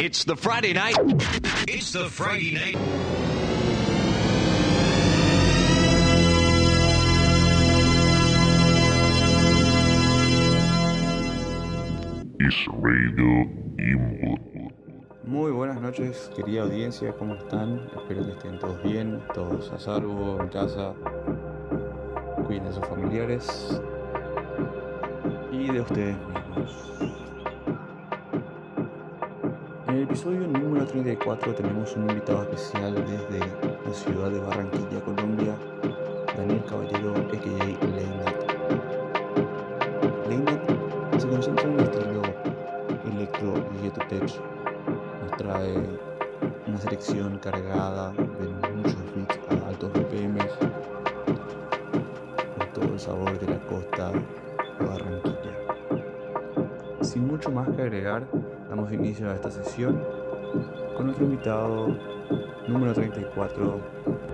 It's the Friday night. It's the Friday night. Is Radio Input. Muy buenas noches, querida audiencia, ¿cómo están? Espero que estén todos bien, todos a salvo en casa. Cuiden de sus familiares y de ustedes mismos. En el episodio número 34 tenemos un invitado especial desde la ciudad de Barranquilla, Colombia, Daniel Caballero, a.k.a. Leinat. Leinat se concentra en el estilo electro y tech nos trae una selección cargada de muchos beats a altos BPMs con todo el sabor de la costa de Barranquilla. Sin mucho más que agregar, inicio a esta sesión con nuestro invitado número 34,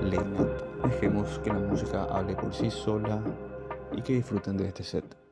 Leinat. Dejemos que la música hable por sí sola y que disfruten de este set.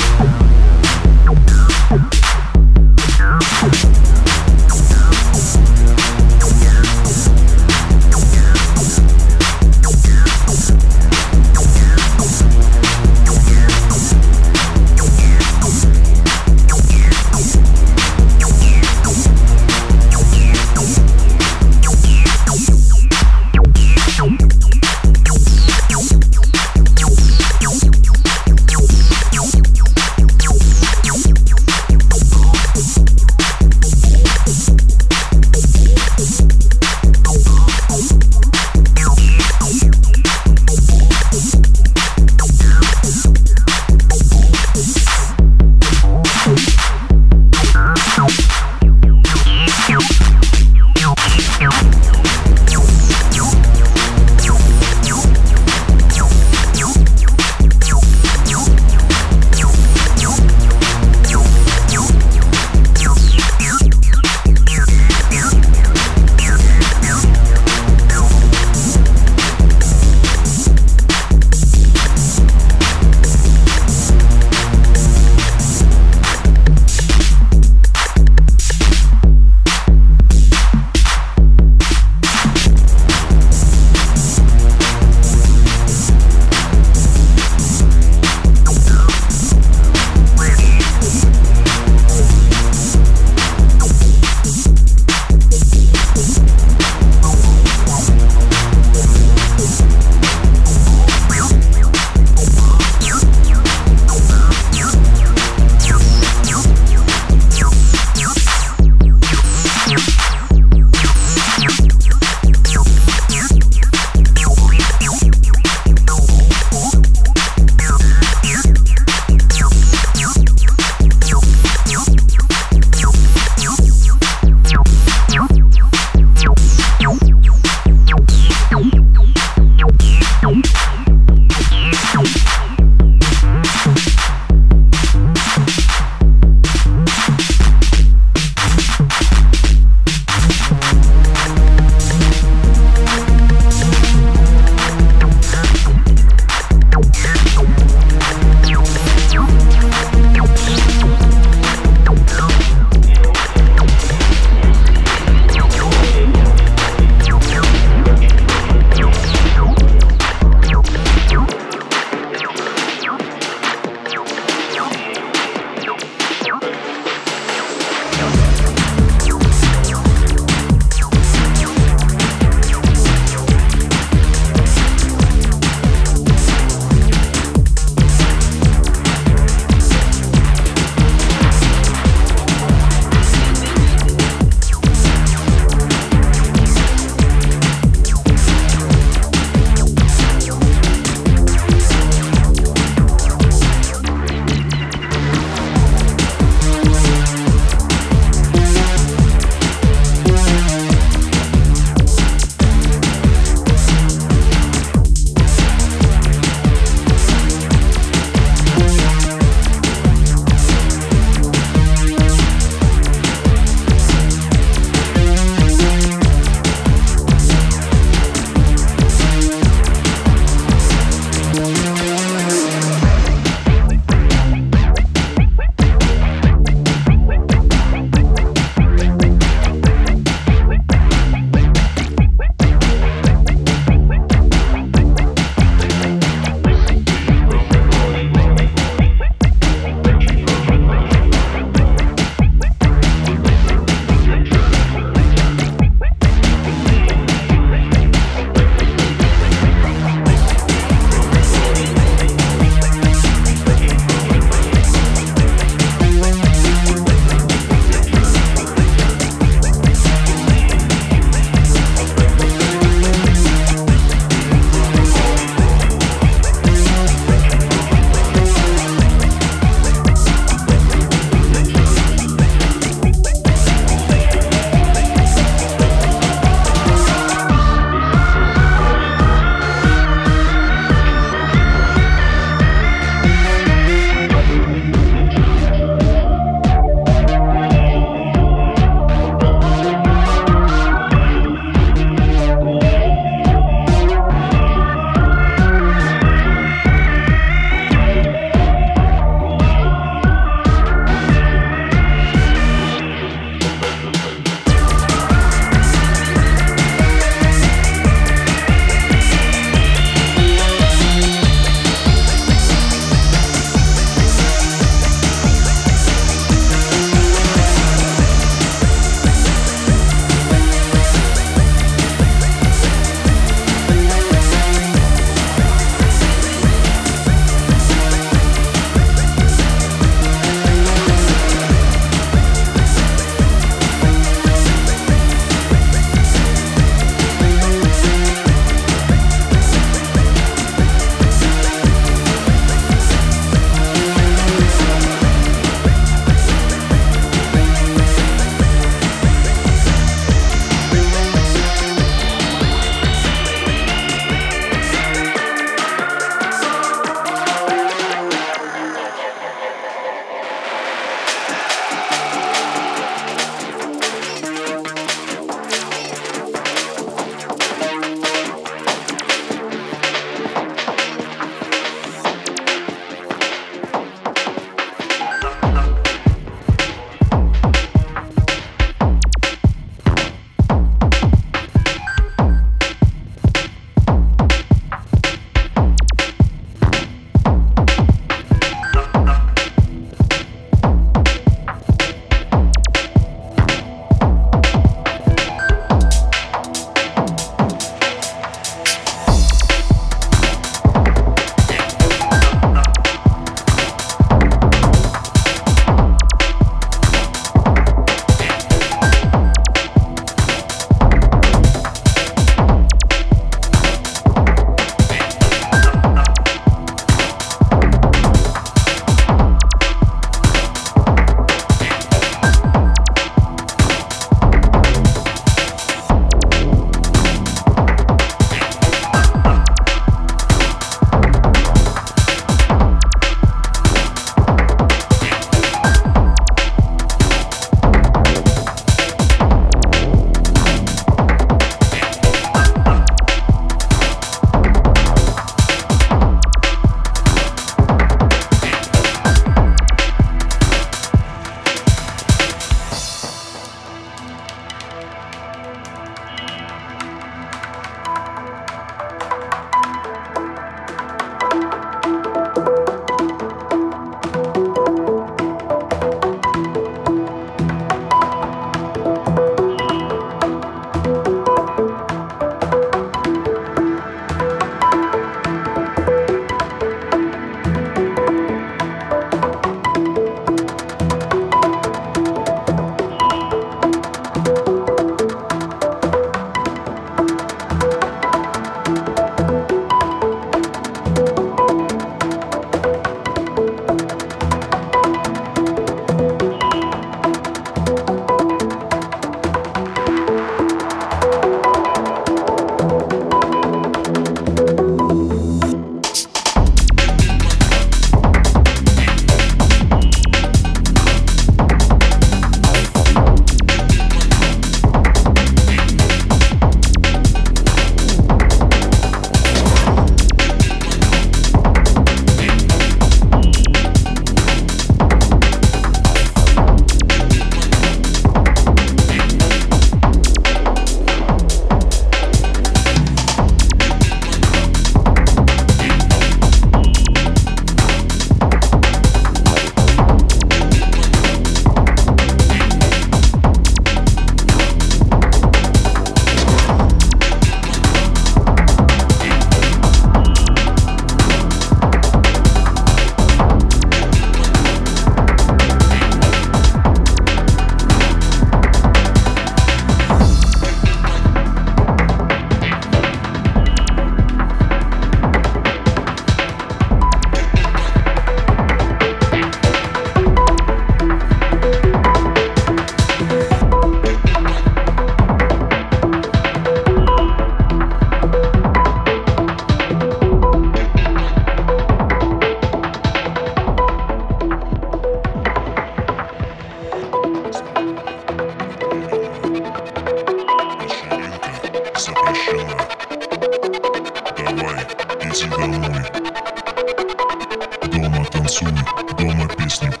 monster.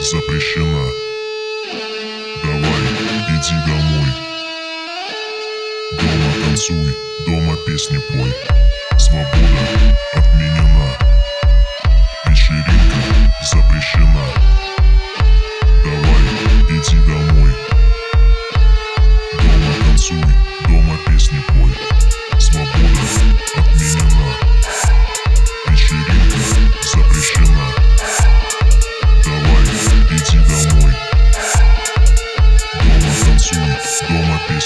Запрещена. Давай, иди домой. Дома танцуй, дома песни пой. Свобода отменена. Вечеринка запрещена. Давай, иди домой. Дома танцуй, дома песни пой. Свобода отменена.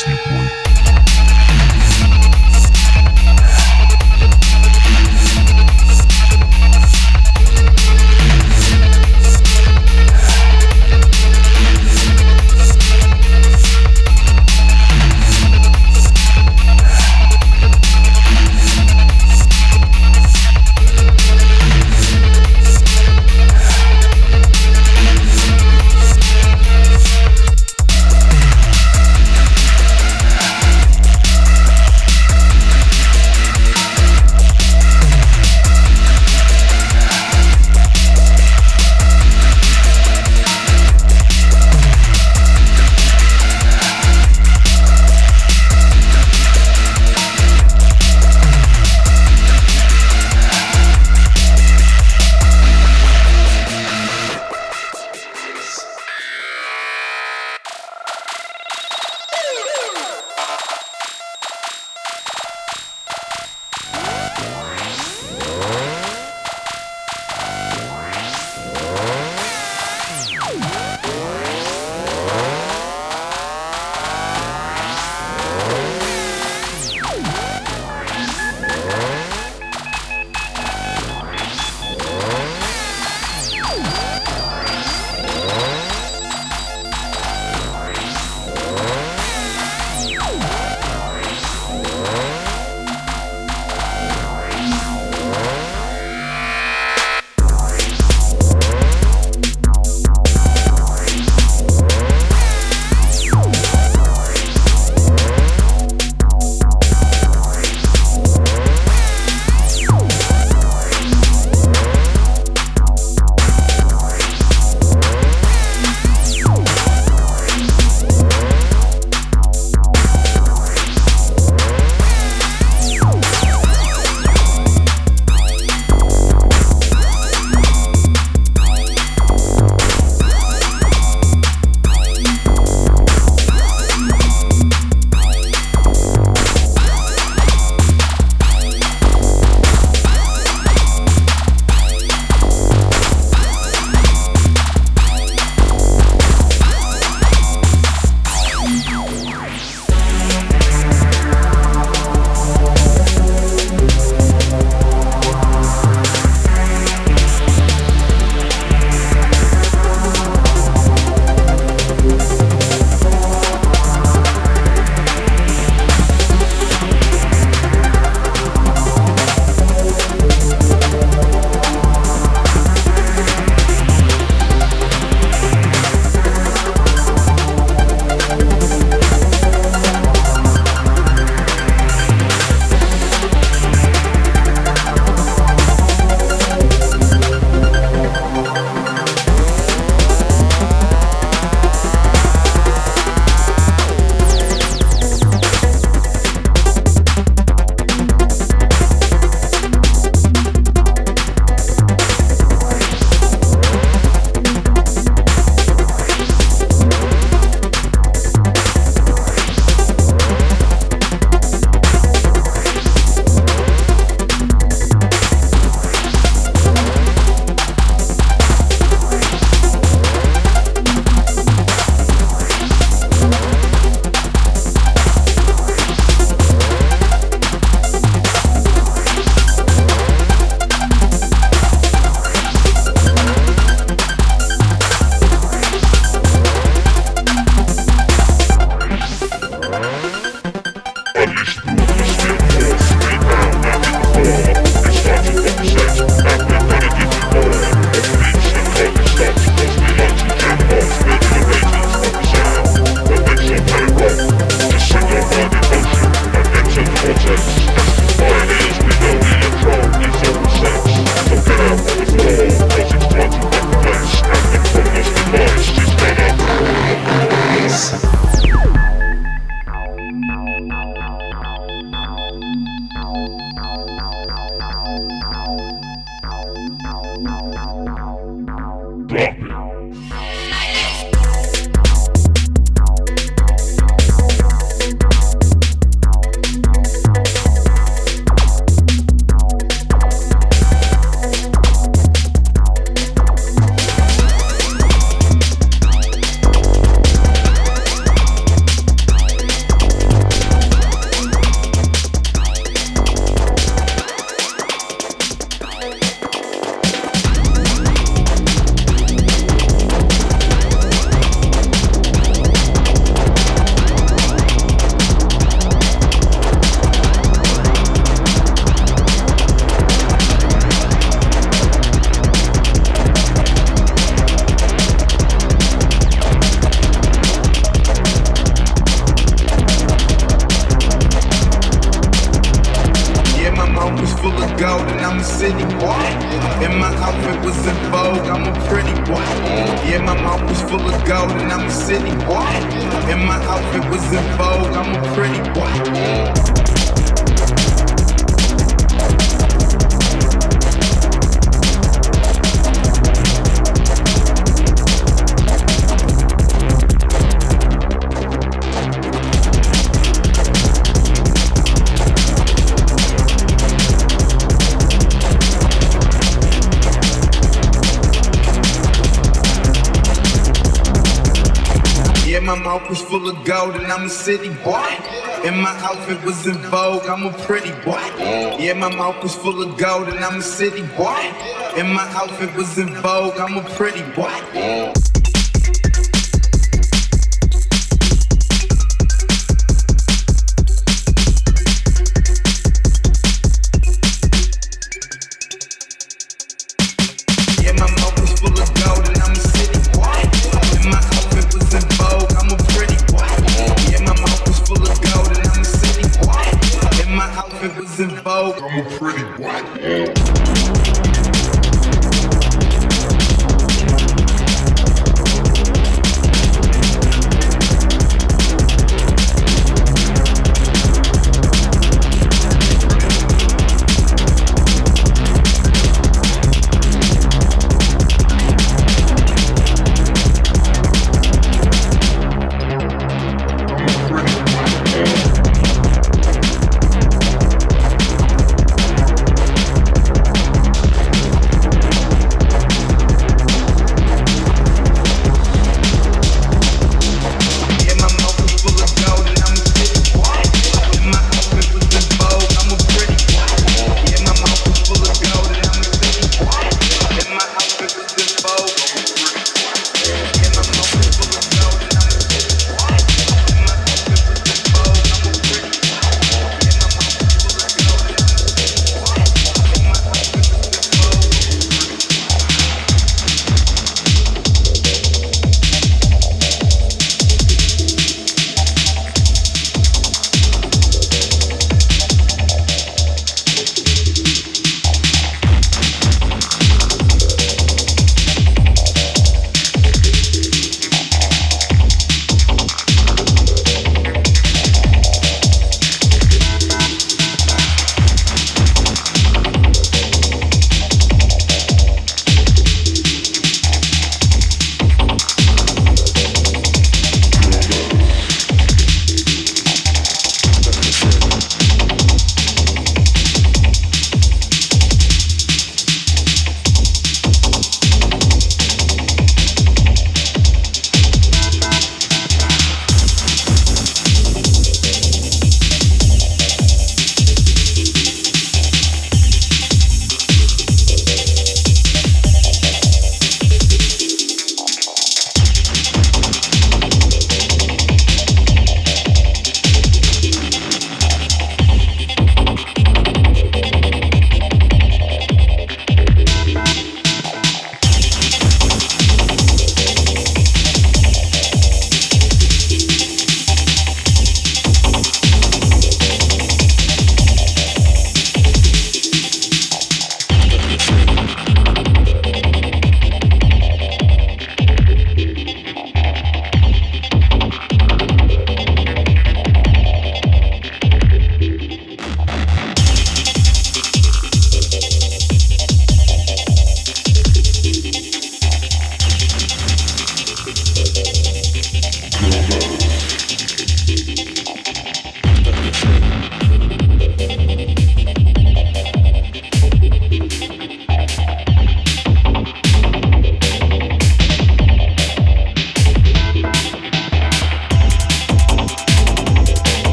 Disney Point. My was in vogue, I'm a pretty boy. Full of gold and I'm a city boy. And my outfit was in vogue, I'm a pretty boy. Yeah, my mouth was full of gold and I'm a city boy. And my outfit was in vogue, I'm a pretty boy.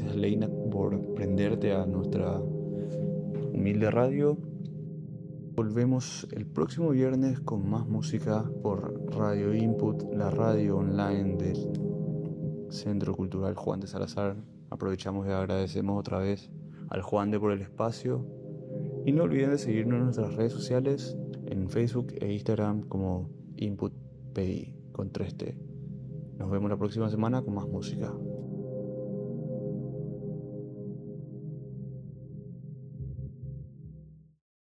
Gracias Leina por prenderte a nuestra humilde radio. Volvemos el próximo viernes con más música por Radio Input, la radio online del Centro Cultural Juan de Salazar. Aprovechamos y agradecemos otra vez al Juan de por el espacio. Y no olviden de seguirnos en nuestras redes sociales, en Facebook e Instagram como InputPI con 3T. Nos vemos la próxima semana con más música.